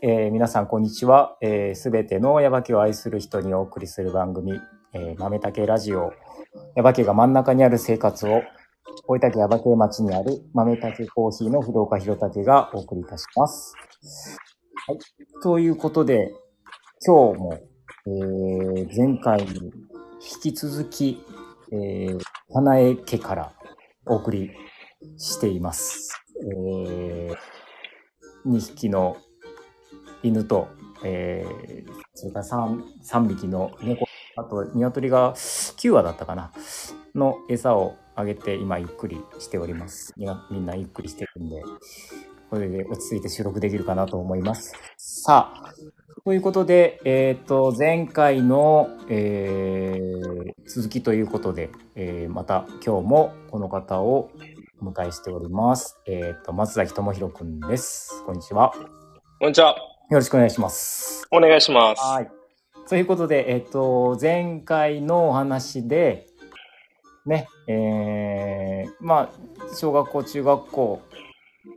えー皆さんこんにちは。す、え、べ、てのヤバケを愛する人にお送りする番組、えー、豆竹ラジオ。ヤバケが真ん中にある生活を、大分県ヤバケ町にある豆竹コーヒーの不動家弘武がお送りいたします。はい、ということで、今日も、えー前回に引き続き、えー、花江家からお送りしています。えー、2匹の犬と、えー、それから 3, 3匹の猫、あと鶏が9羽だったかな、の餌をあげて今ゆっくりしております。みんなゆっくりしてるんで、これで落ち着いて収録できるかなと思います。さあ、ということで、えっ、と、前回の、えー続きということで、えーまた今日もこの方をお迎えしております。えっ、と、松崎智弘くんです。こんにちは。こんにちは。よろしくお願いします。お願いします。はい。ということで、えっ、と、前回のお話で、ね、えー、まあ、小学校、中学校、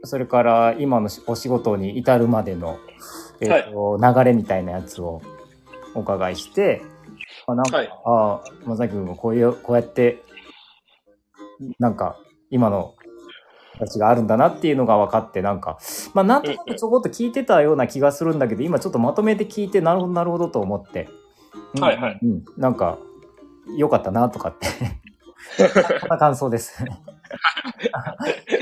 それから今のお仕事に至るまでの、えっ、と、流れみたいなやつをお伺いして、あなんか、はいああ、まさき君もこういう、こうやって、なんか、今の形があるんだなっていうのが分かって、なんか、まあ、なんとなくちょこっと聞いてたような気がするんだけど、今ちょっとまとめて聞いて、なるほど、なるほどと思って、うんはいはいうん、なんか、良かったなとかって、こんな感想です。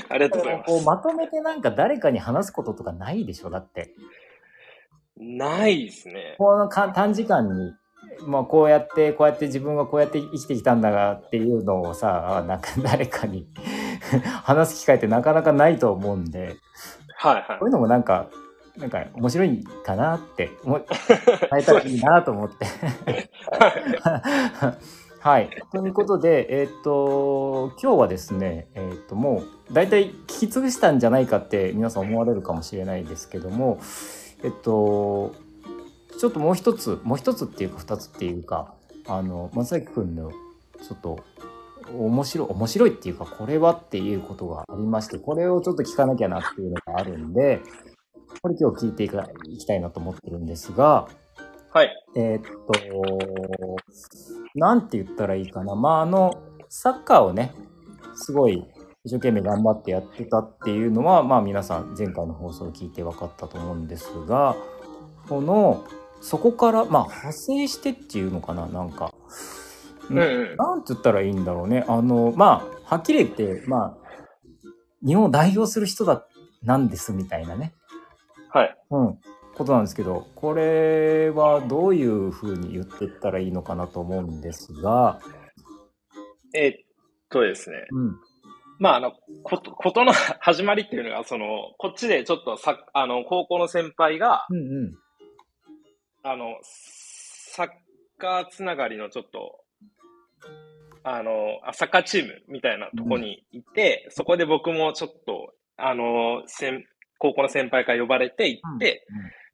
ありがとうございまこうす。まとめてなんか誰かに話すこととかないでしょ？だって。ないですね。このか短時間に、まあ、こうやって、こうやって自分がこうやって生きてきたんだがっていうのをさ、あなんか誰かに 話す機会ってなかなかないと思うんで、はいはい。こういうのもなんか、なんか面白いかなって、も伝 えたらいいなと思って。はい。ということで、えっ、と、今日はですね、えっ、と、もう、大体聞き潰したんじゃないかって皆さん思われるかもしれないですけども、えっと、ちょっともう一つ、もう一つっていうか二つっていうか、あの、松崎くんの、ちょっと、面白い、面白いっていうか、これはっていうことがありまして、これをちょっと聞かなきゃなっていうのがあるんで、これ今日聞いていきたいなと思ってるんですが、はい。えーっと、なんて言ったらいいかな。まあ、あの、サッカーをね、すごい一生懸命頑張ってやってたっていうのは、まあ皆さん前回の放送を聞いて分かったと思うんですが、この、そこから、まあ派生してっていうのかな、なんか。うんうん。なんて言ったらいいんだろうね。あの、まあ、はっきり言って、まあ、日本を代表する人だ、なんですみたいなね。はい。うん、ことなんですけど、これはどういうふうに言っていったらいいのかなと思うんですが、えーっとですね。うん、まあ、あの、こと、ことの始まりっていうのが、その、こっちでちょっとさ、あの、高校の先輩が、うん、うん、あの、サッカーつながりのちょっと、あの、あサッカーチームみたいなとこにいて、そこで僕もちょっと、あの、先高校の先輩から呼ばれて行って、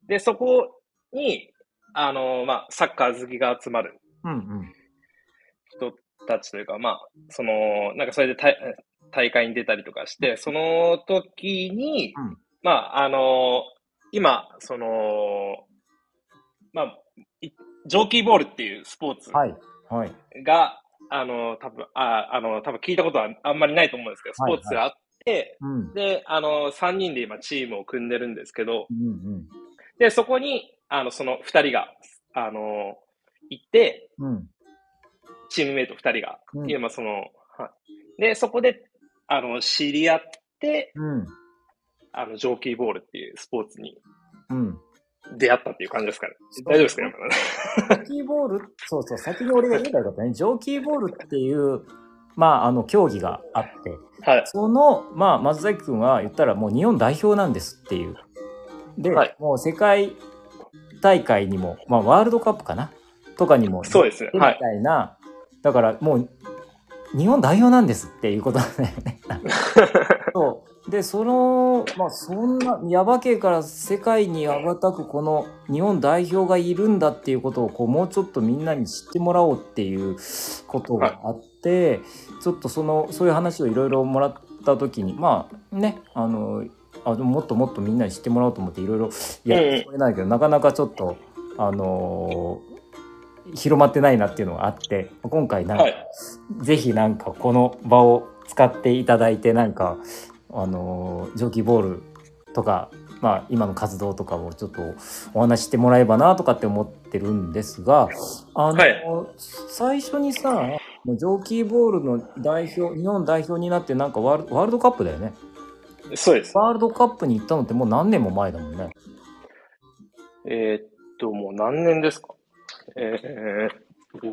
で、そこに、あの、まあ、サッカー好きが集まるうん、うん、人たちというか、まあ、その、なんかそれで大大会に出たりとかして、その時に、うん。まあ、あの、今、その、まあ、いジョーキーボールっていうスポーツはい、はい、が、あの、多分あ、あの、多分聞いたことはあんまりないと思うんですけど、スポーツがあって、うん、で、あの、3人で今チームを組んでるんですけど、うん、うん、で、そこに、あの、その2人が、あの、行って、うん、チームメイト2人が、うん。今その、はい。で、そこで、あの、知り合って、うん、あの、ジョーキーボールっていうスポーツにうん。出会ったっていう感じですかね。大丈夫ですかねジョーキーボール、そうそう、先に俺が言えばよかったね。ジョーキーボールっていう、まあ、あの、競技があって、はい。その、まあ、松崎君は言ったらもう日本代表なんですっていう。で、はいもう世界大会にも、まあ、ワールドカップかな？とかにも、そうですねみはいたいな、だからもう、日本代表なんですっていうことだよね。そう。で、その、まあ、そんな、ヤバ系から世界に羽ばたくこの日本代表がいるんだっていうことを、こう、もうちょっとみんなに知ってもらおうっていうことがあって、ちょっとその、そういう話をいろいろもらった時に、まあね、あの、あでももっともっとみんなに知ってもらおうと思っていろいろやってこれないけど、なかなかちょっとあのー広まってないなっていうのがあって今回なんか、はい。ぜひなんかこの場を使っていただいてなんかあのー蒸気ボールとかまあ今の活動とかをちょっとお話ししてもらえばなとかって思ってるんですがあの、はい。最初にさ蒸気ボールの代表日本代表になってなんかワールワールドカップだよね。そうです。ワールドカップに行ったのってもう何年も前だもんね。えーっと、もう何年ですか？えーっと、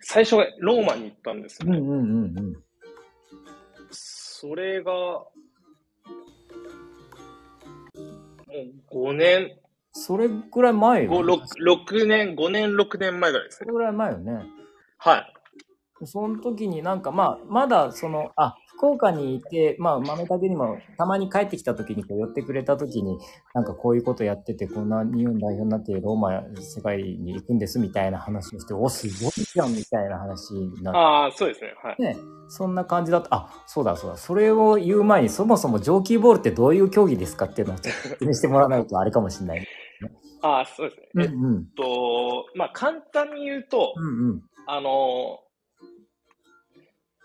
最初はローマに行ったんですよね。うんうんうんうんそれが、もう5年、それぐらい前よ、5、ね、6、6年、5年、6年前ぐらいですね。それぐらい前よねはい。その時になんかまあまだそのあ福岡にいてまあ豆竹にもたまに帰ってきた時にこう寄ってくれた時になんかこういうことやっててこんな日本代表になってローマ世界に行くんですみたいな話をしておすごいじゃんみたいな話になっああ、そうですね。はい。てねそんな感じだったあそうだそうだそれを言う前にそもそも蒸気ボールってどういう競技ですかっていうのを説明してもらわないとあれかもしれない。ああ、そうですね。えっうんうんと、まあ、簡単に言うと、うんうんあの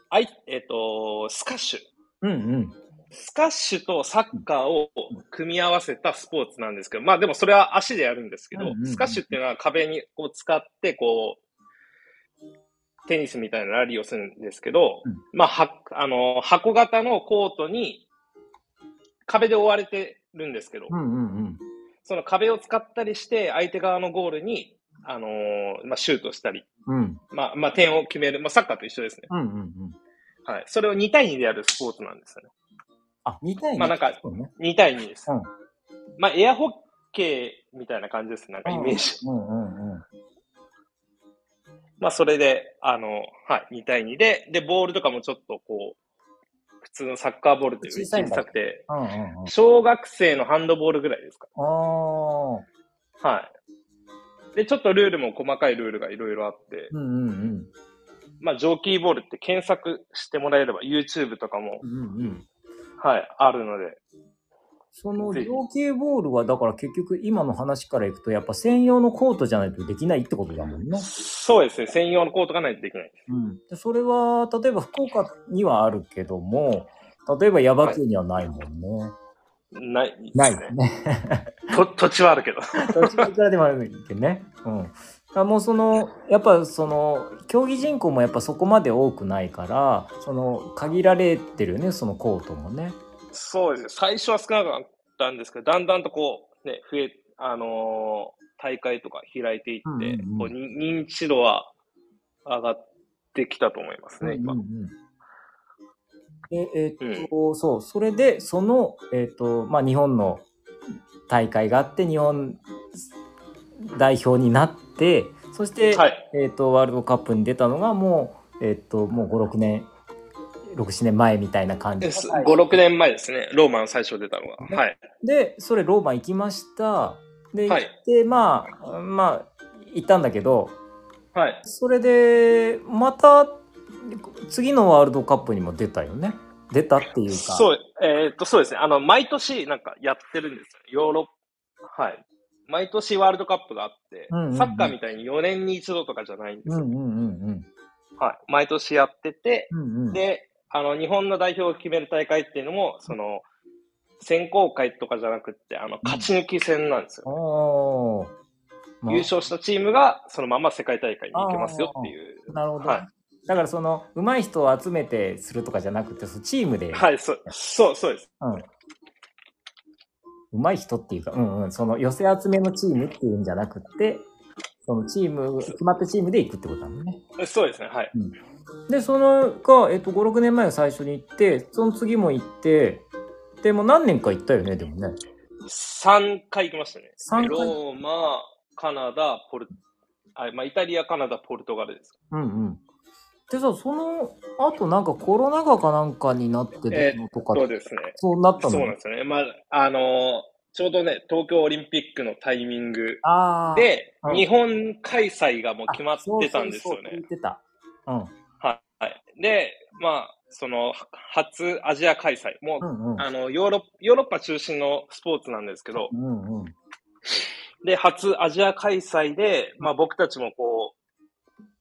あい、えっと、スカッシュ。うんうん。スカッシュとサッカーを組み合わせたスポーツなんですけど、まあでもそれは足でやるんですけどうんうんう、んスカッシュっていうのは壁にこう使って、こう、テニスみたいなラリーをするんですけど、うん。まあ、は、あの、箱型のコートに壁で覆われてるんですけど、うんうんうん。その壁を使ったりして、相手側のゴールに、あのーまあ、シュートしたり、うんまあ、まあ、点を決める。まあ、サッカーと一緒ですね。うんうんうんはい。それを2対2でやるスポーツなんですよね。あ2対2まあなんかそうね2対2です。うんまあ、エアホッケーみたいな感じです。なんかイメージ。うんうんうんまあ、それで、あの、はい、2対2で、で、ボールとかもちょっとこう、普通のサッカーボールという小さくて、うんうんうん小学生のハンドボールぐらいですか。ああ、はい。で、ちょっとルールも細かいルールがいろいろあって、うんうんうん。まあ、ジョーキーボールって検索してもらえれば、YouTube とかも、うんうん。はい、あるので、そのぜひ情景ボールはだから結局今の話からいくとやっぱ専用のコートじゃないとできないってことだもんね。そうですね、専用のコートがないとできない。うん。でそれは例えば福岡にはあるけども、例えば耶馬渓にはないもんね。ないですね。ないね。と 土地はあるけど。どっちもいくらでもあるけどね。うん。だからもうそのやっぱその競技人口もやっぱそこまで多くないからその限られてるよねそのコートもね。そうですね。最初は少なかったんですけど、だんだんとこう、ね、増え、あのー大会とか開いていって、うんうんうんこうに認知度は上がってきたと思いますね、今。うんうんうんでえーっと、そう、それで、その、えーっと、まあ、日本の大会があって、日本代表になって、そして、はい。えーっと、ワールドカップに出たのが、もう、えーっと、もう5、6年、6、7年前みたいな感じです5、6年前ですね。ローマン最初出たのが。ねはい。で、それ、ローマ行きました。で、行はいって、まあ、まあ、行ったんだけど、はい。それで、また、次のワールドカップにも出たよね。出たっていうか。そう、えーっと、そうですね。あの、毎年なんかやってるんですよ。ヨーロッパ、はい。毎年ワールドカップがあって、うんうんうんサッカーみたいに4年に一度とかじゃないんですよ。うんうんうんうん。はい。毎年やってて、うんうん、で、あの、日本の代表を決める大会っていうのも、その、選考会とかじゃなくって、あの、勝ち抜き戦なんですよ。おーまあ優勝したチームが、そのまま世界大会に行けますよっていう。なるほど、はいだからその上手い人を集めてするとかじゃなくてそのチームで、はい、そう、そう、そうです。うん、上手い人っていうか、うんうん、その寄せ集めのチームっていうんじゃなくてそのチーム決まったチームで行くってことだもんね。そうですね、はい。でそのが、えっと、56年前を最初に行ってその次も行ってでもう何年か行ったよねでもね。3回行きましたね。三回ローマ、カナダ、ポル、あ、まあ、イタリア、カナダ、ポルトガルです。うんうん、でさそのあとなんかコロナ禍かなんかになってえるのとか、そうですね。そうなったの？そうなんですよね。まあ、あのーちょうどね、東京オリンピックのタイミングでうん、日本開催がもう決まってたんですよねあそうそうそう。うん。はい。で、まあ、その、初アジア開催。もう、うんうん。あの、ヨーロッ、ヨーロッパ中心のスポーツなんですけど、うんうん。で、初アジア開催で、まあ僕たちもこ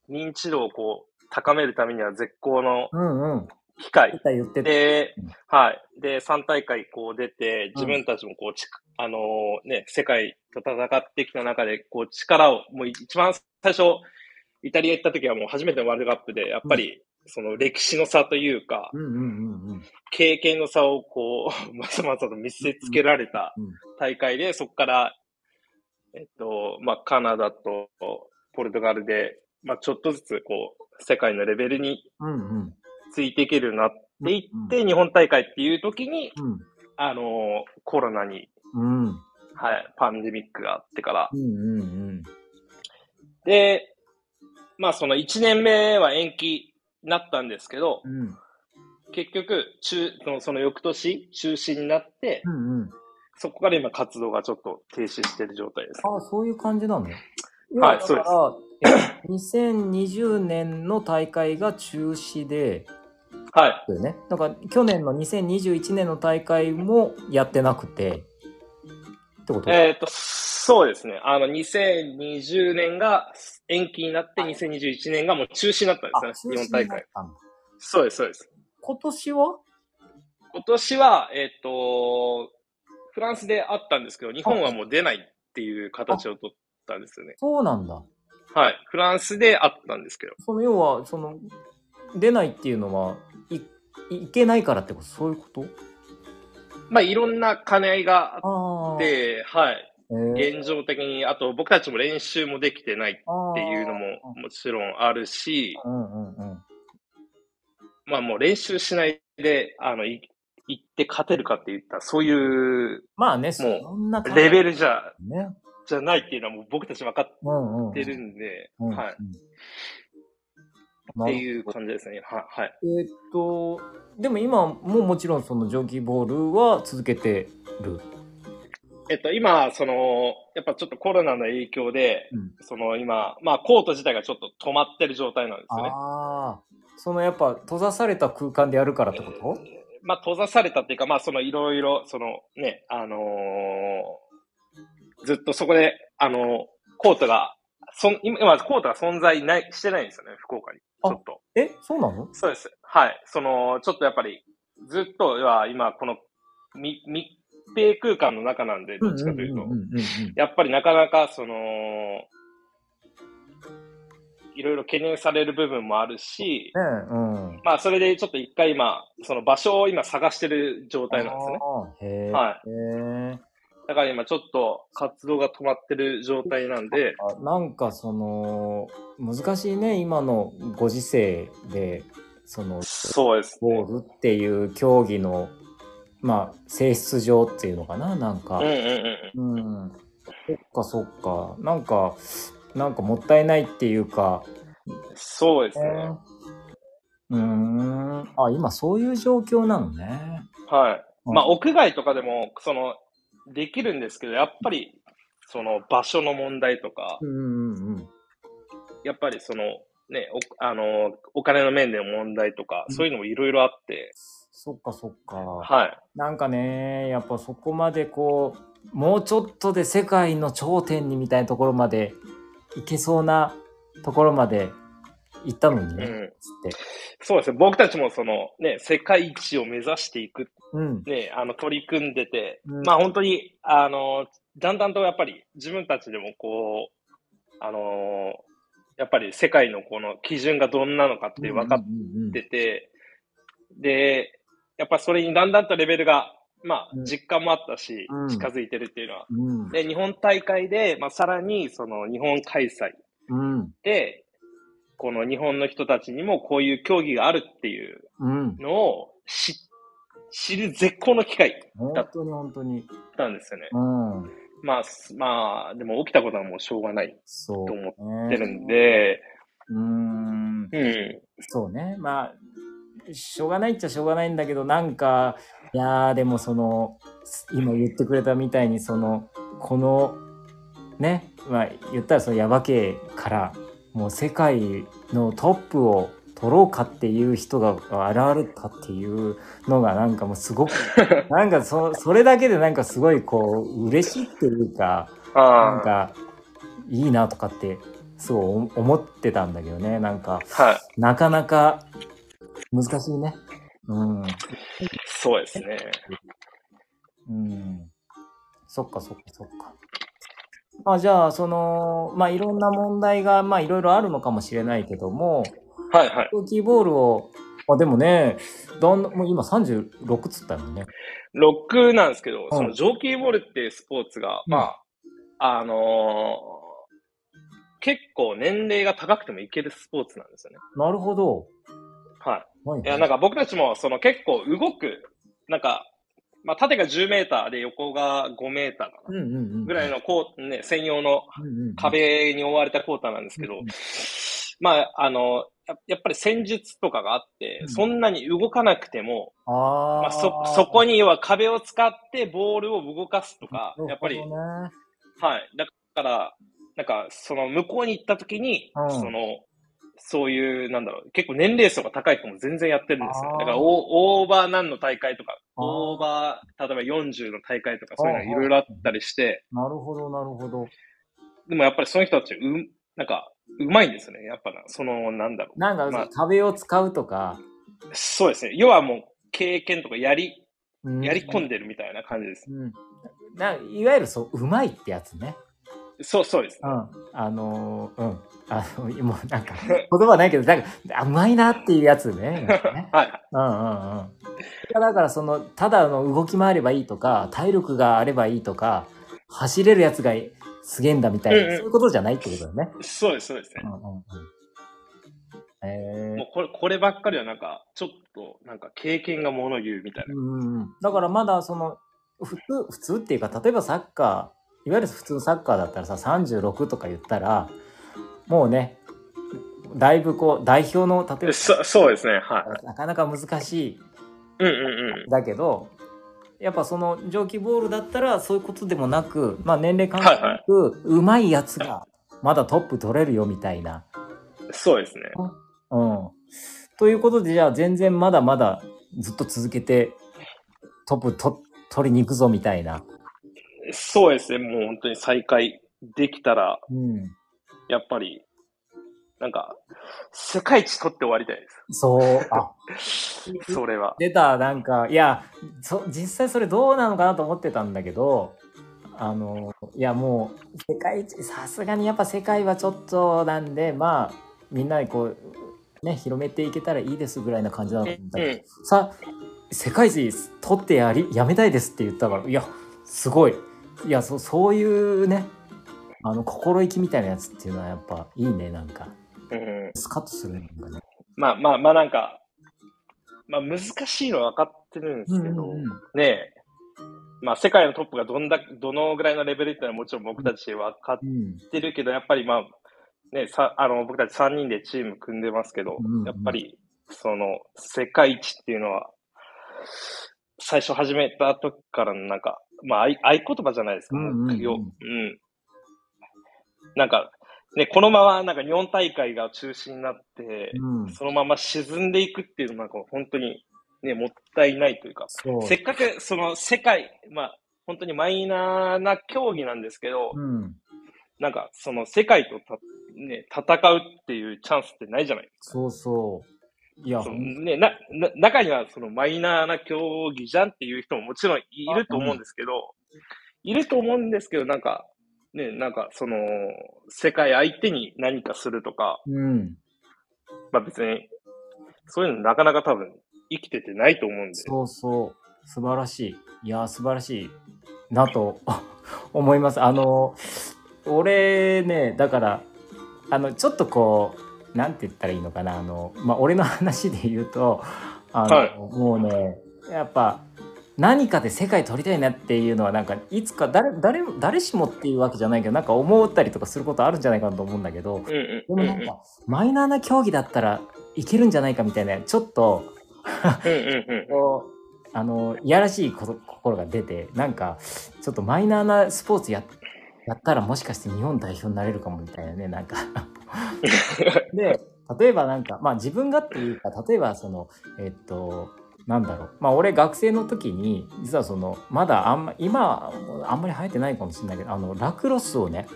う、認知度をこう、高めるためには絶好のうんうん。機会言った言ってた。でうん、はい。で、3大会こう出て、うん自分たちもこう、ちあのーね、世界と戦ってきた中で、こう、力を、もう一番最初、イタリア行った時はもう初めてのワールドカップで、やっぱり、その歴史の差というか、うんうんうんうん。経験の差をこう、まざまざと見せつけられたうん大会で、そこから、えっと、まあ、カナダとポルトガルで、まあ、ちょっとずつこう、世界のレベルにうんうん。ついていけるようになっていうんって、日本大会っていう時に、うん。あのーコロナに、うん。はい、パンデミックがあってから。うんうんうん。で、まあその1年目は延期になったんですけど、うん。結局、中、そのその翌年中止になって、うんうん。そこから今活動がちょっと停止してる状態です。ああ、そういう感じなの？はいだからえ2020年の大会が中止で、はい。ね。だから去年の2021年の大会もやってなくて、ってこと？えっ、と、そうですね。あの、2020年が延期になって、2021年がもう中止になったんあですね。日本大会。そうです、そうです。今年は？今年は、えっ、と、フランスであったんですけど、日本はもう出ないっていう形を取ったんですよね。そうなんだ。はい。フランスであったんですけど。その要は、その、出ないっていうのは、い、いけないからってこと？そういうこと？まあ、いろんな兼ね合いがあ。って、はい。えー、現状的に、あと僕たちも練習もできてないっていうのももちろんあるし、うんうんうん。まあもう練習しないで、あの、い行って勝てるかって言ったら、そういうまあね、そんなレベル。ルじゃ、ね。じゃないっていうのはもう僕たち分かっ。てるんで、うんはい。っうん。てう。いう感じですね。は、はい。えーっと、でも今ももちろんそのジョギボールは続けてる？えっと、今、その、やっぱちょっとコロナの影響で、うんその今、まあコート自体がちょっと止まってる状態なんですよね。ああ。そのやっぱ閉ざされた空間でやるからってこと？まあ閉ざされたっていうか、まあそのいろいろ、そのね、あのーずっとそこで、あのーコートが、そん今、今コートが存在ない、してないんですよね、福岡に。ちあょっと。え、そうなの？そうです。はい。その、ちょっとやっぱり、ずっとは今、この密密閉空間の中なんで、どっちかというとやっぱりなかなか、その、いろいろ懸念される部分もあるし、ねえ、うん。まあ、それでちょっと一回今、その場所を今探してる状態なんですね。はい。だから今ちょっと活動が止まってる状態なんで、あなんかその、難しいね、今のご時世で、その、そうですね。ボールっていう競技の、まあ、性質上っていうのかな、なんか。うんうんうん。うん。そっかそっか。なんか、なんかもったいないっていうか、そうですね。うーん。あ、今そういう状況なのね。はい。うんまあ、屋外とかでも、その、できるんですけど、やっぱり、その場所の問題とか、うんうんうん。やっぱりその、ね、お、あの、お金の面での問題とか、うんそういうのもいろいろあって、そっかそっか。はい。なんかね、やっぱそこまでこう、もうちょっとで世界の頂点にみたいなところまで行けそうなところまで行ったのにね、うん。そうですね。僕たちもその、ね、世界一を目指していく、うん。ね、あの、取り組んでて、うんまあ本当に、あの、だんだんとやっぱり自分たちでもこう、あの、やっぱり世界のこの基準がどんなのかって分かっうんてて、で、やっぱそれにだんだんとレベルが、まあうん実感もあったし、うん近づいてるっていうのは。うん。で、日本大会で、まあさらにその日本開催うん。で、この日本の人たちにもこういう競技があるっていううん。のを知知る絶好の機会本当に本当に。なんですよね。うん。まあ、すまあ、でも起きたことはもうしょうがないそう、と思っってるん。で、うーん。うん。そうね。まあ、しょうがないっちゃしょうがないんだけど、なんか、いやー、でもその、今言ってくれたみたいに、その、この、ね、まあ、言ったらそのヤバ系から、もう世界のトップを取ろうかっていう人が現れたっていうのがなんかもうすごく なんかそそれだけでなんかすごいこう嬉しいっていうかなんあかいいなとかってすごい思ってたんだけどねなんかあ、はい。なかなか難しいね。うん。そうですね。うん。そっかそっかそっか。まあじゃあ、その、まあいろんな問題が、まあいろいろあるのかもしれないけども、はいはい。キーボールを、あ、でもね、だんもう今36つったもんね。6なんですけど、んそのジョーキーボールっていうスポーツが、うんまあ、あのー結構年齢が高くてもいけるスポーツなんですよね。なるほど。はい。はいいや、なんか僕たちも、その結構動く、なんか、まあ、縦が10メーターで横が5メーターかな。うんうんうん。ぐらいのこう、ね、専用の壁に覆われたコーターなんですけどうんうん、まあ、あの、ややっぱり戦術とかがあってうん、そんなに動かなくても、あまあ、あ。そ、そこには壁を使ってボールを動かすとかね、やっぱり、はい。だから、なんか、その向こうに行った時に、うんその、そういう、なんだろう、結構年齢層が高い人も全然やってるんですよ。だからオー、オーバー何の大会とか、オーバー、例えば40の大会とか、そういうのいろいろあったりして、なるほど、なるほど。でもやっぱりその人たち、う、なんか、うまいんですよね。やっぱな、その、なんだろなんか、まあ壁を使うとか、う。そうですね。要はもう、経験とかやり、うんやり込んでるみたいな感じです。うん。ないわゆるそう、うまいってやつね。そう、そうです。うん。あのーうん。あの、もうなんか、言葉ないけど、なんか、あうまいなっていうやつ ね。はい。うんうんうん。だからその、ただの動き回ればいいとか、体力があればいいとか、走れるやつがすげえんだみたいな、うんうんそういうことじゃないってことだね。そうです、そうですねう。んうんうん。えもうこれ、こればっかりはなんか、ちょっと、なんか経験がもの言うみたいー、な。うんうんうん。だからまだその、普通、普通っていうか、例えばサッカー、いわゆる普通のサッカーだったらさ、36とか言ったら、もうね、だいぶこう、代表の、例えば、そそうですね、はい。なかなか難しいうんうんだけどやっぱその蒸気ボールだったらそういうことでもなく、まあ、年齢関係なく、うまいやつがまだトップ取れるよみたいな。うん。そうですね。うん、ということでじゃあ全然まだまだずっと続けてトップと取りに行くぞみたいな。そうですね、もう本当に再開できたら、うん、やっぱり、なんか、世界一取って終わりたいでそうあす。それは。出たなんかいやそ実際それどうなのかなと思ってたんだけどあのいやもう世界一さすがにやっぱ世界はちょっとなんでまあみんなにこうね広めていけたらいいですぐらいな感じなのうん。さ世界一取ってやりやめたいですって言ったからいやすごいいやそそういうねあの心意気みたいなやつっていうのはやっぱいいねなんか。うん、スカッとするね。まあまあまあなんか、まあ難しいのは分かってるんですけど、うんうんうん。ねえ、まあ世界のトップがどんだ、どのぐらいのレベルっていうのはもちろん僕たち分かっうんてるけど、やっぱりまあ、ね、さ、あの、僕たち3人でチーム組んでますけど、うんうん。やっぱり、その、世界一っていうのは、最初始めた時からのなんか、まあ、合言葉じゃないですか、うんうんうん。なんか、ね、このままなんか日本大会が中止になって、うんそのまま沈んでいくっていうのはなんか本当にね、もったいないというか、せっかくその世界、まあ、本当にマイナーな競技なんですけど、うんなんか、その世界とた、ね、戦うっていうチャンスってないじゃないですか。そうそう。いや、ね、な、な、中にはそのマイナーな競技じゃんっていう人ももちろんいると思うんですけど、いると思うんですけど、なんか、ね、なんかその、世界相手に何かするとか、うん。まあ別に、そういうのなかなか多分生きててないと思うんで。そうそう。素晴らしい。いや、素晴らしいなと 思います。あの、俺ね、だから、あの、ちょっとこう、なんて言ったらいいのかな？あの、まあ、俺の話で言うと、あの、はいもうね、やっぱ、何かで世界取りたいなっていうのはなんかいつか誰誰誰しもっていうわけじゃないけどなんか思ったりとかすることあるんじゃないかなと思うんだけどうんうん。でもなんかマイナーな競技だったらいけるんじゃないかみたいなちょっと。こうあのいやらしいこと心が出てなんかちょっとマイナーなスポーツややったらもしかして日本代表になれるかもみたいなねなんかで例えばなんかまあ自分がっていうか例えばそのえっとなんだろうまあ俺学生の時に実はそのまだあんま今はあんまり流行ってないかもしれないけどあのラクロスをね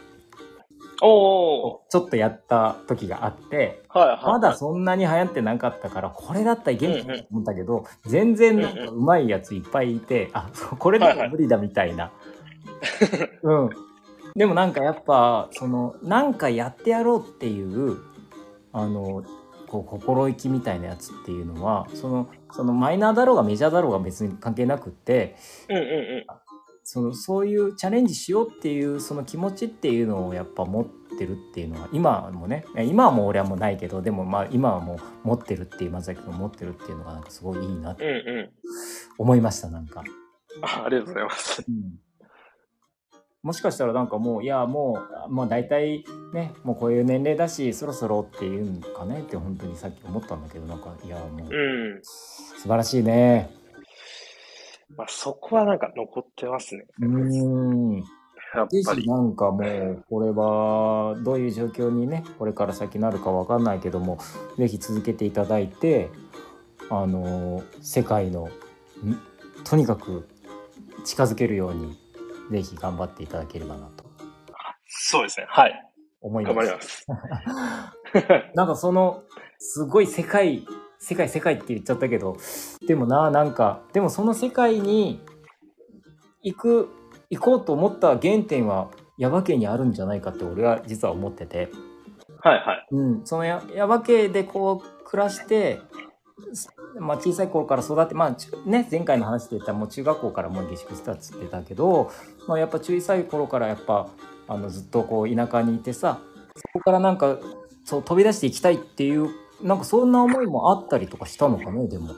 おおちょっとやった時があってはいはい。まだそんなに流行ってなかったからこれだったらいけると思ったけど全然なんかうまいやついっぱいいてあこれでも無理だみたいな。うん。でもなんかやっぱそのなんかやってやろうっていうあのこう心意気みたいなやつっていうのはそのそのマイナーだろうがメジャーだろうが別に関係なくってうんうんうん。そのそういうチャレンジしようっていうその気持ちっていうのをやっぱ持ってるっていうのは今もねえ今はもう俺はもうないけどでもまあ今はもう持ってるっていう松崎君が持ってるっていうのがなんかすごいいいなってうんうん。思いましたなんか。あありがとうございます。うんもしかしたらなんかもういやもうもう大体ねもうこういう年齢だしそろそろっていうんかねって本当にさっき思ったんだけどなんかいやもううん。素晴らしいね。まあそこはなんか残ってますね。うーん。やっぜぱり。ひなんかもうこれはどういう状況にねこれから先なるかわかんないけどもぜひ続けていただいてあの世界のん？とにかく近づけるようにぜひ頑張っていただければなとそうですね。はい。思います。頑張ります。なんかそのすごい世界世界世界って言っちゃったけどでもななんかでもその世界に行く行こうと思った原点は耶馬渓にあるんじゃないかって俺は実は思ってて、はいはい。うん、そのや耶馬渓でこう暮らして、まあ、小さい頃から育ってまあね前回の話で言ったらもう中学校からもう下宿してたっつってたけど、まあ、やっぱ小さい頃からやっぱあのずっとこう田舎にいてさそこからなんかそう飛び出していきたいっていうなんかそんな思いもあったりとかしたのかねでも。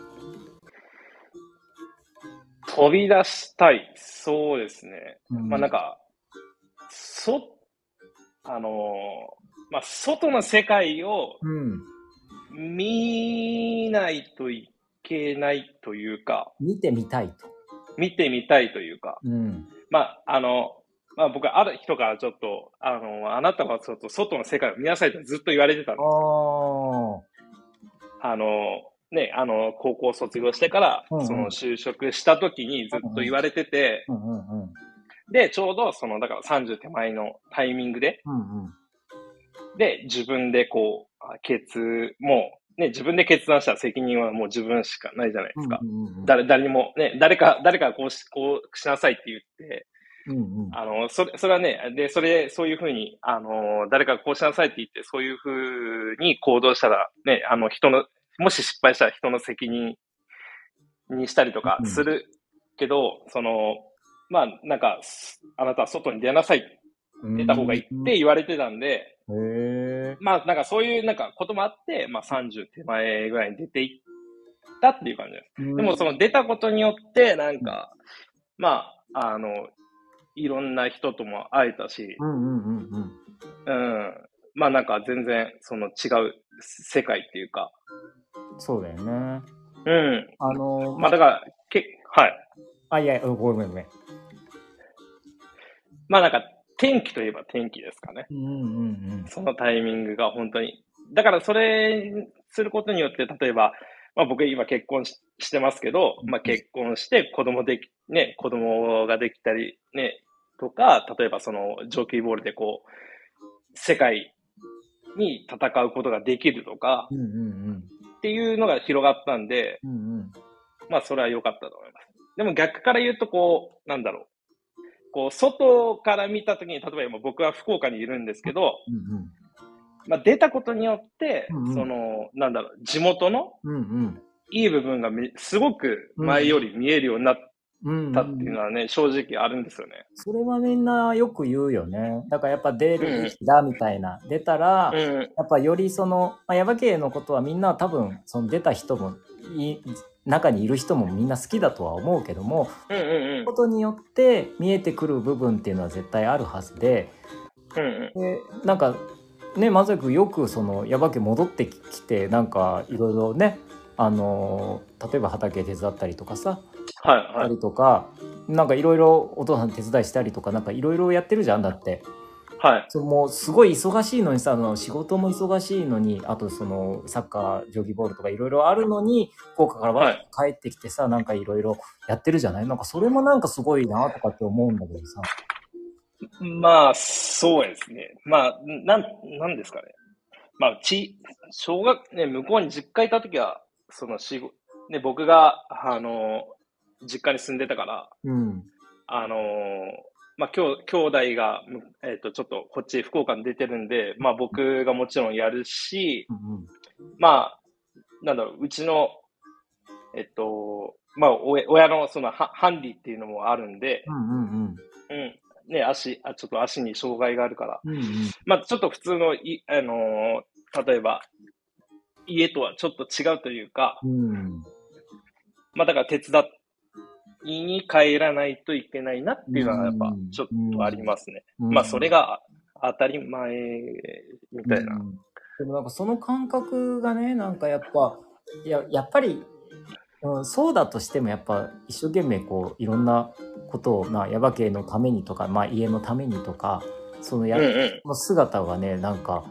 飛び出したい。そうですね。うんまあなんか、そ、あのーまあ外の世界をうん、見ないといけないというか、見てみたいと。見てみたいというか、うん。まああの、まあ僕ある人からちょっと、あの、あなたはちょっと外の世界を見なさいとずっと言われてたんです。ああの、ね、あの、高校卒業してからうんう、ん。その就職した時にずっと言われてて、あ、うんうん。うんで、ちょうどその、だから30手前のタイミングで、うんうん。で、自分でこう、あ決、もう、ね、自分で決断したら責任はもう自分しかないじゃないですか。うんうんうん。誰、誰にも、ね、誰か、誰かがこうし、こうしなさいって言って、うんうん。あの、それ、それはね、で、それ、そういうふうに、あの、誰かがこうしなさいって言って、そういうふうに行動したら、ね、あの、人の、もし失敗したら人の責任にしたりとかするけど、その、まあ、なんか、あなたは外に出なさい、出た方がいいって言われてたんで、まあ、なんかそういうなんかこともあって、まあ30手前ぐらいに出ていったっていう感じです。でもその出たことによって、なんか、まあ、あの、いろんな人とも会えたし、うんうんうんうん。うん。まあなんか全然その違う世界っていうか、そうだよね。うん。あのまあだから、け、はい。あ、いや、うんごめんごめん。まあなんか天気といえば天気ですかね。うんうんうんそのタイミングが本当に。だからそれすることによって、例えば、まあ僕今結婚ししてますけど、まあ結婚して子供でき、ね、子供ができたり、ね、とか、例えばそのジョーキーボールでこう、世界に戦うことができるとかうん。うんうんっていうのが広がったんで、うん。うんうん。まあそれは良かったと思います。でも逆から言うとこう、なんだろう。こう、外から見たときに、例えば今僕は福岡にいるんですけど、うんまあ出たことによって、うんうんその、なんだろう、地元のうん。うんいい部分がみすごく前より見えるようになっうん。うんたっていうのはね、正直あるんですよね。それはみんなよく言うよね。だからやっぱ出るべきだみたいな。出たら、うん。やっぱよりその、まあ、ヤバ系のことはみんな多分その出た人もい中にいる人もみんな好きだとは思うけどもうんうんことによって見えてくる部分っていうのは絶対あるはずでうん。うんでなんかね松崎君よくそのヤバ系戻ってきてなんかいろいろねあの例えば畑手伝ったりとかさはいはい。たりとかなんかいろいろお父さん手伝いしたりとかなんかいろいろやってるじゃんだって。はい。そのもうすごい忙しいのにさ、あの仕事も忙しいのに、あとそのサッカー、ジョギボールとかいろいろあるのに、福岡からはい帰ってきてさ、なんかいろいろやってるじゃない？なんかそれもなんかすごいなとかって思うんだけどさ。まあ、そうですね。まあ、なん、なんですかね。まあ、ち、小学、ね、向こうに実家いたときは、その、しご、ね、僕が、あの、実家に住んでたから、うん。あのまあ、きょう兄弟が、むえっ、と、ちょっとこっち福岡に出てるんで、まあ僕がもちろんやるし、うんうん。まあ、なんだろう、うちの、えっと、まあ、親親のそのハハンディっていうのもあるんで、うんうんうん。ね、足、あ、ちょっと足に障害があるから、うん。うんうん。まあ、ちょっと普通のい、あのー例えば、家とはちょっと違うというか、うん。まあ、だから手伝いに帰らないといけないなっていうのはやっぱうんちょっとありますね。うんまあ、それが当たり前みたいな。うんでもなんかその感覚がね、なんかやっぱ、いや、やっぱり、うん、そうだとしてもやっぱ一生懸命こういろんなことを、まあ、ヤバ系のためにとか、まあ、家のためにとか、そのやうんうん。の姿がね、なんか、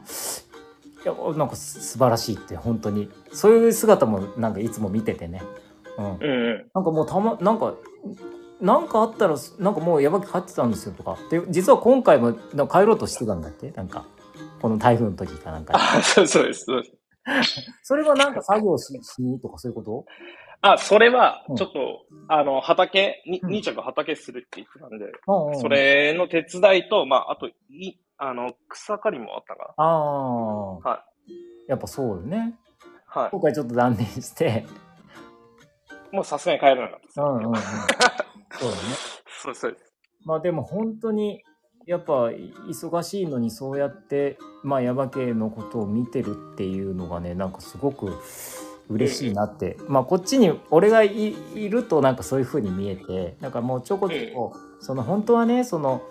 いや、なんかす素晴らしいって、本当に。そういう姿もなんかいつも見ててね。うん。うんうん。なんかもうたま、なんか、なんかあったら、なんかもうやばく帰ってたんですよとか。で、実は今回もなんか帰ろうとしてたんだってなんか、この台風の時かなんか。あ、そうそうです。そうです それはなんか作業ししにとかそういうこと？あ、それはうん、ちょっと、あの、畑、にうん兄ちゃんが畑するって言ってたんで、うんうんそ。れの手伝いと、まあ、あと、い、あの、草刈りもあったかああ。はやっぱそうよね。ら。は今回ちょっと断念して。い。もうさすがに帰らなかったです。うんうんうん。そうだね。そうそうです。まあでも本当にやっぱ忙しいのにそうやってまあヤバ系のことを見てるっていうのがねなんかすごく嬉しいなってまあこっちに俺がいいるとなんかそういう風に見えてなんかもうちょこちょこその本当はねその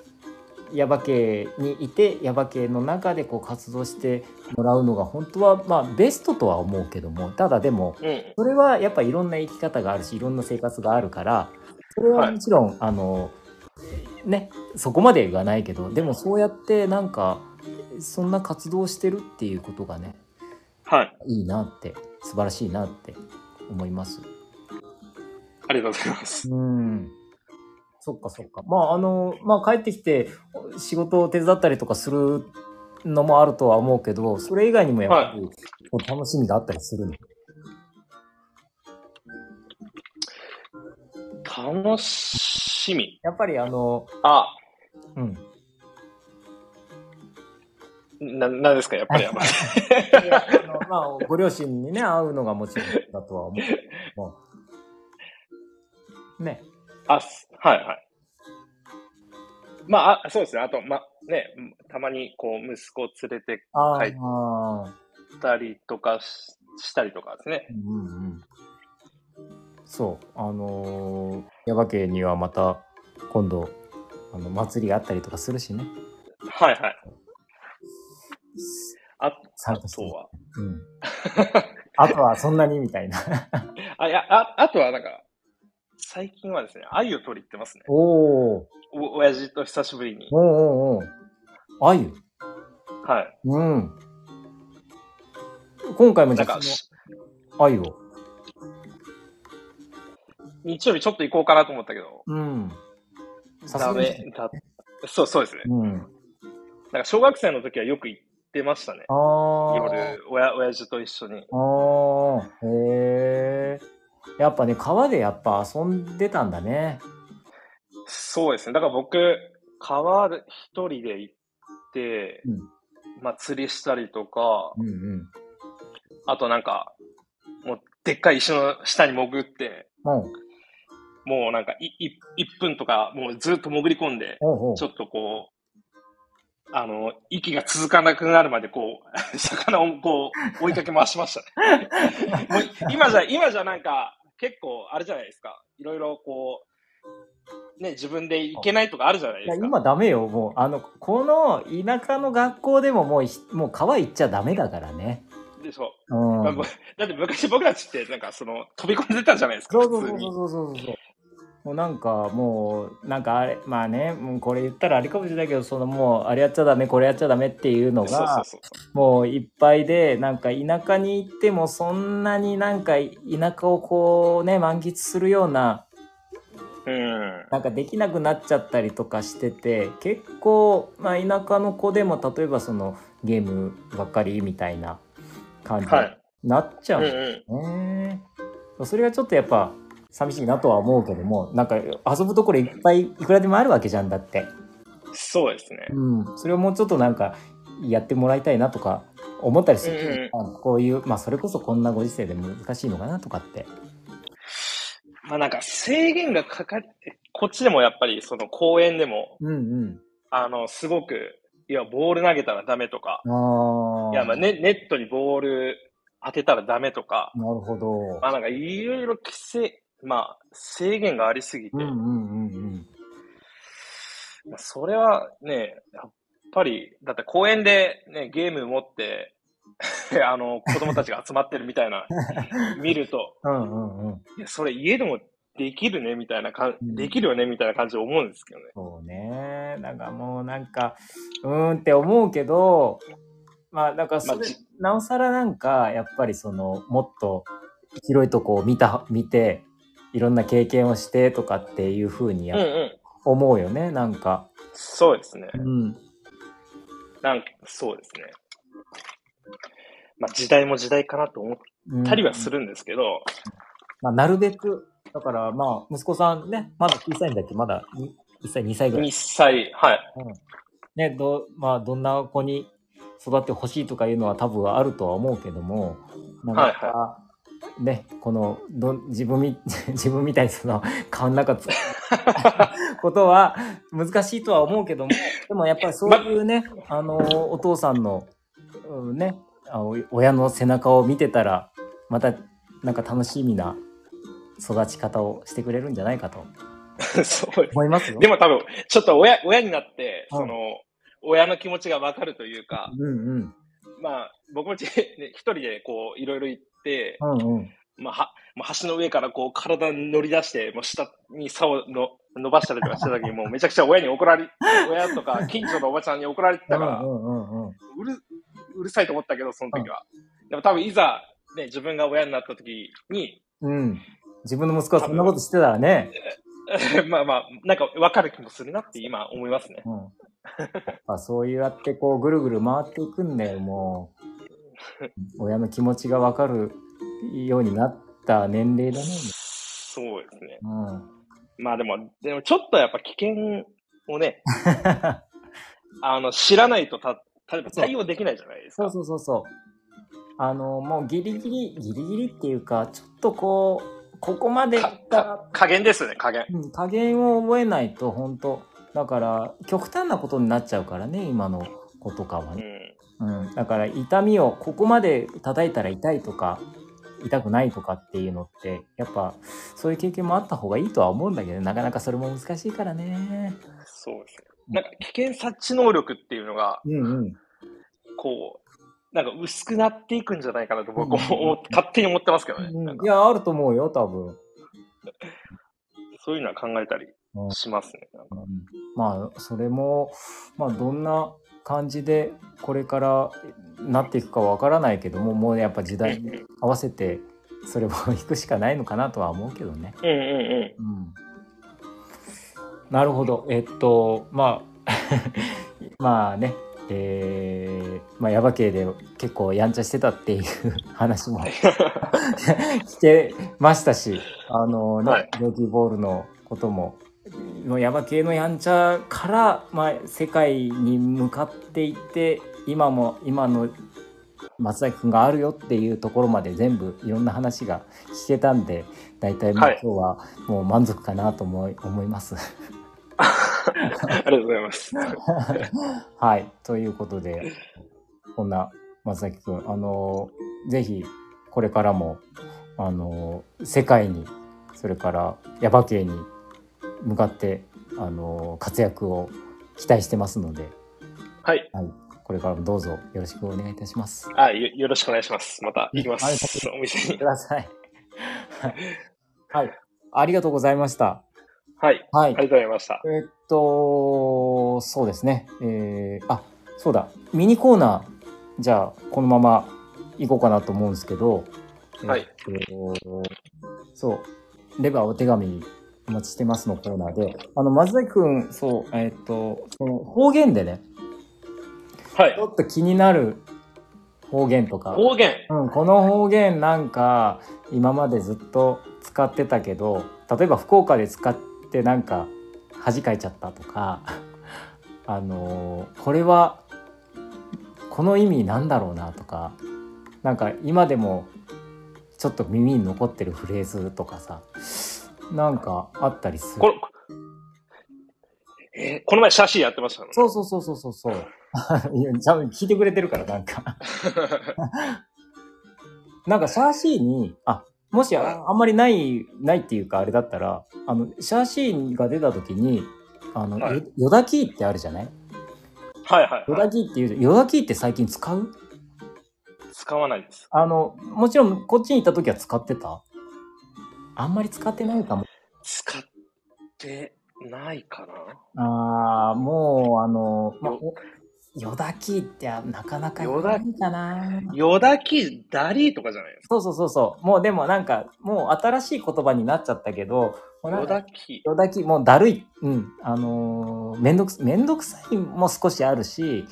ヤバ系にいてヤバ系の中でこう活動してもらうのが本当はまあベストとは思うけどもただでもうん。それはやっぱいろんな生き方があるしいろんな生活があるからそれはもちろん、あのねそこまではないけどでもそうやってなんかそんな活動してるっていうことがねはい。いいなって素晴らしいなって思います。ありがとうございます。うんそっかそっか。まああのまあ帰ってきて仕事を手伝ったりとかするのもあるとは思うけどそれ以外にもやっぱり、楽しみがあったりするの？楽しみ？やっぱりあのあ、うんな、なんですか、やっぱり まあ、ご両親にね、会うのがもちろんだとは思う。ね。あ、すはいはい。まあ、あそうですね。あと、ま、ね、たまに、こう、息子を連れてああ、はいあたりとかししたりとかですね。うんうんうん。そう、あのー、耶馬渓にはまた、今度、あの、祭りがあったりとかするしね。はいはい。あ、とは？うん。あとはそんなに？みたいな。あ、いや、あ、あとはなんか、最近はですね、鮎を取り行ってますね。おー。お、親父と久しぶりに。おーおーおー。あゆ。はい。うん。今回もじゃあなんか、しその、あゆを？日曜日ちょっと行こうかなと思ったけど、うん。ダメだ。そう、そうですね。うん。なんか小学生の時はよく行ってましたね。ああ。夜、親、親父と一緒に。ああ、へえ。やっぱね、川でやっぱ遊んでたんだね。そうですね。だから僕、川で一人で行って、うんまあ釣りしたりとか、うんうん。あとなんか、もうでっかい石の下に潜って、うん。もうなんかいい1分とかもうずっと潜り込んで、ほうほうちょっとこう、あの、息が続かなくなるまでこう、魚をこう追いかけ回しましたね。もう今じゃ、今じゃなんか結構あれじゃないですか。いろいろこう、ね、自分で行けないとかあるじゃないですか。今ダメよ。もう、あの、この田舎の学校でももうひ、もう川行っちゃダメだからね。でしょ。うん。だって昔僕たちってなんかその飛び込んでたじゃないですか。そうそうそう。そうそうそう。もうなんかもうなんかあれまあねもうこれ言ったらあれかもしれないけどそのもうあれやっちゃダメこれやっちゃダメっていうのがもういっぱいでなんか田舎に行ってもそんなになんか田舎をこうね満喫するようなう。うん。なんかできなくなっちゃったりとかしてて結構、まあ、田舎の子でも例えばそのゲームばっかりみたいな感じにはい。なっちゃううんうん。ね、それがちょっとやっぱ寂しいなとは思うけどもなんか遊ぶところいっぱいいくらでもあるわけじゃんだって、そうですね。うん、それをもうちょっとなんかやってもらいたいなとか思ったりする、あこういうまあそれこそこんなご時世で難しいのかなとかって。まあなんか制限がかかり、こっちでもやっぱりその公園でも、うんあの、すごく、いや、ボール投げたらダメとか、あいや、まあネネットにボール当てたらダメとか、なるほど。まあなんかいろいろ規制、まあ制限がありすぎて、うんうんうんうん。まあそれはね、やっぱり、だって公園でね、ゲーム持って、あの、子供たちが集まってるみたいな、見ると、うんうんうん。いや、それ家でもできるね、みたいなかん、うん。できるよね、みたいな感じで思うんですけどね。そうね。なんかもうなんか、うーんって思うけど、まあだからそれ、まあじなおさらなんか、やっぱりその、もっと広いとこを見た、見て、いろんな経験をしてとかっていうふうにやうんうん。思うよね、なんか。そうですね。うん。なんか、そうですね。まあ時代も時代かなと思ったりはするんですけど、まあ、なるべく、だからまあ、息子さんね、まだ小さいんだっけ、まだ1歳、2歳ぐらい。2歳、はい。ね、ど、まあ、どんな子に育ってほしいとかいうのは多分あるとは思うけども、なんか、はいね、この、どん、自分み、自分みたいにその、顔の中つ、ことは難しいとは思うけども、でもやっぱりそういうね、あの、お父さんの、うんね、親の背中を見てたら、また、なんか楽しみな育ち方をしてくれるんじゃないかと そう。思いますよ。でも多分、ちょっと親、親になって、うんその、親の気持ちがわかるというか、うんうん。まあ、僕もち、ね、一人でこう、いろいろ行って、うんうん。まあ、は、もう橋の上からこう、体に乗り出して、もう下に竿をの伸ばしたりとかした時に、もうめちゃくちゃ親に怒られ、親とか 近所のおばちゃんに怒られてたから、うんうんうんうん。うる、うるさいと思ったけど、その時は。でも多分いざ、ね、自分が親になった時に、うん。自分の息子はそんなことしてたらね。まあまあ、なんか分かる気もするなって今思いますね。うん。あそうやってこうぐるぐる回っていくんだよ、もう。親の気持ちがわかるようになった年齢だね。そうですね。うん。まあでも、でもちょっとやっぱ危険をね、あの、知らないとた、例えば対応できないじゃないですか。そうそうそうそう。あの、もうギリギリ、ギリギリっていうか、ちょっとこう、ここまでかか加減ですよね、加減。うん、加減を覚えないと、本当だから、極端なことになっちゃうからね、今の子とかはうね。ん。うん。だから、痛みを、ここまで叩いたら痛いとか、痛くないとかっていうのって、やっぱ、そういう経験もあった方がいいとは思うんだけど、なかなかそれも難しいからね。そうですね。なんか危険察知能力っていうのが、うんうん。こう、なんか薄くなっていくんじゃないかなと僕うんも勝手に思ってますけどね。うんいや、あると思うよ、多分。そういうのは考えたりしますね。なんかうんまあそれもまあどんな感じでこれからなっていくかわからないけどももうやっぱ時代に合わせてそれを引くしかないのかなとは思うけどね。うんうんうん。うん、なるほどえっとまあ まあねえー、まあヤバ系で結構やんちゃしてたっていう話も 聞けましたしあのね、はいボールのことものヤバ系のやんちゃから、まあ、世界に向かっていって今も今の松崎くんがあるよっていうところまで全部いろんな話が聞けたんで大体もうはい今日はもう満足かなと思い思います。ありがとうございます。はい。ということで、こんな松崎くん、あの、ぜひ、これからも、あの、世界に、それから、ヤバ系に向かって、あの、活躍を期待してますので、はい。はい。これからもどうぞよろしくお願いいたします。あよ、よろしくお願いします。また行きまはいす。お店にく。ださい。はい。ありがとうございました。はい。はいあり。がとうございました。えっと、そうですね。えー、あ、そうだ。ミニコーナー、じゃあ、このまま行こうかなと思うんですけど、はいえそう、レバーお手紙お待ちしてますのコーナーで、あの、松崎くん、そう、えっと、その方言でね、はいち。ょっと気になる方言とか、方言。うん、この方言なんか今までずっと使ってたけど例えば福岡で使ってなんか恥かいちゃったとか あのーこれはこの意味なんだろうなとかなんか今でもちょっと耳に残ってるフレーズとかさなんかあったりする。この、えーこの前シャシーやってましたね。そうそうそうそうそうそう。いやちゃんと聞いてくれてるからなんか。なんかシャーシーに、あ、もしああんまりない、ないっていうかあれだったら、あの、シャーシーが出た時に、あの、はい。よヨダキーってあるじゃない？はいはい、ヨはい。ダキーっていう、ヨダキーって最近使う？使わないです。あの、もちろんこっちに行った時は使ってた？あんまり使ってないかも。使ってないかな？ああ、もう、あの、まあよ、ヨダキーってなかなかヨダないかな。ヨダキダリーとかじゃないですそうそうそうそう。もうでもなんか、もう新しい言葉になっちゃったけど、もうか。なんかヨダキよだき、もうだるい。うん。あのーめんどくす、めんどくさいも少しあるし、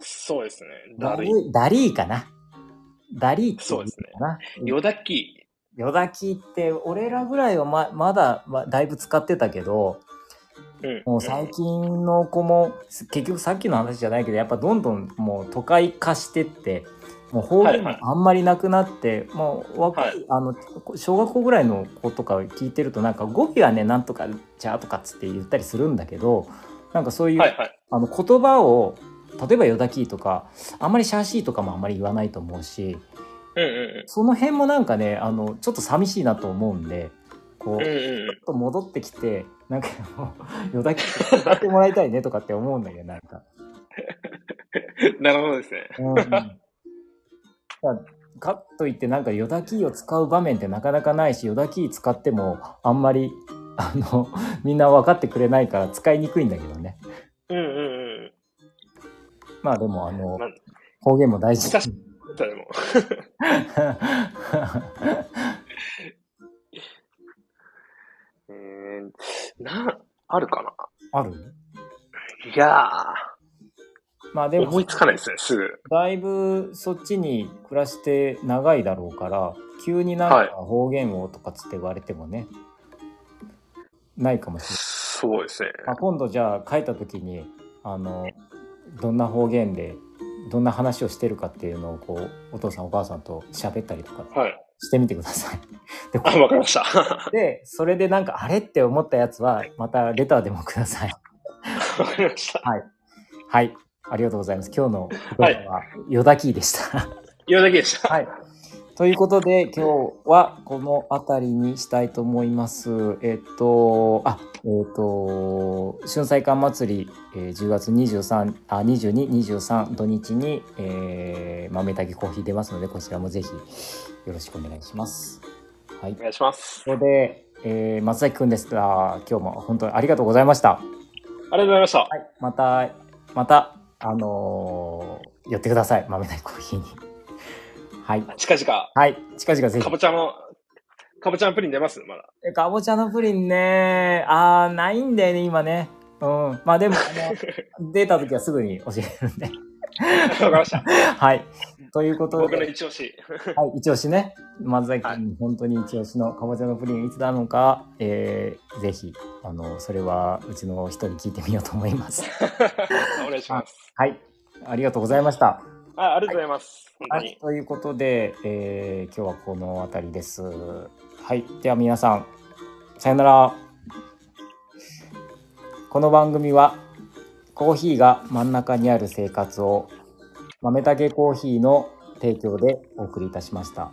そうですね。だるい。い。だりーかな。だりーっていそうですねかな。ヨダキよだきって、俺らぐらいはま、まだ、ま、だいぶ使ってたけど、うん。もう最近の子も、結局さっきの話じゃないけど、やっぱどんどんもう都会化してって、もう方言もあんまりなくなって、もう若い、はいあの、小学校ぐらいの子とか聞いてると、なんか語尾はね、なんとかじゃあとかっつって言ったりするんだけど、なんかそういう、はいはい。あの言葉を、例えばヨダキーとか、あんまりシャーシーとかもあんまり言わないと思うし、うんうんその辺もなんかね、あの、ちょっと寂しいなと思うんで、こう、うん。うんちうんょっと戻ってきて、なんかもう、よだけ歌ってもらいたいねとかって思うんだけど、なんか。うん。なるほどですね。うんうん。だからかといって、なんかヨダキーを使う場面ってなかなかないし、ヨダキー使ってもあんまり、あの、みんな分かってくれないから使いにくいんだけどね。うんうんうん。まあでも、あの方言も大事。久しでも。えー、な、あるかな？ある？いやー、まあでも思いつかないですね、すぐ。だいぶそっちに暮らして長いだろうから急になんはいか方言をとかつって言われてもね、ないかもしれない、そうですね。まあ、今度じゃあ帰った時にあのどんな方言でどんな話をしてるかっていうのをこうお父さんお母さんと喋ったりとかはい。してみてください。であ、わかりました。でそれでなんかあれって思ったやつはまたレターでもください。わかりました。はいありがとうございます。今日の言葉はヨダキーでした。言うだけでした。はい。ということで、今日はこの辺りにしたいと思います。えっと、あ、えっと、春祭館祭り、えー10月23、あ、22、23土日に、えー、豆炊きコーヒー出ますので、こちらもぜひよろしくお願いします。はいお。願いします。ここで、えー、松崎くんですが、今日も本当にありがとうございました。ありがとうございました。はい。また、また、あのー寄ってください。豆炊きコーヒーに。はい。近々、はい。近々ぜひか。ぼちゃの、かぼちゃのプリン出ます？まだ。えかぼちゃのプリンね、あー、ないんだよね、今ね。うん。まあでも、あの、出た時はすぐに教えるんで。わかりました。はい。ということ僕ので、一押し。はい、一押しね、松崎は君、本当に一押しのかぼちゃのプリンいつなのか、えー、ぜひ、あの、それはうちの人に聞いてみようと思います。お願いします。はい。ありがとうございました。あありがとうございます。はいに。。ということで、えー、今日はこの辺りです。はい。では皆さん、さよなら。この番組は、コーヒーが真ん中にある生活を、豆たけコーヒーの提供でお送りいたしました。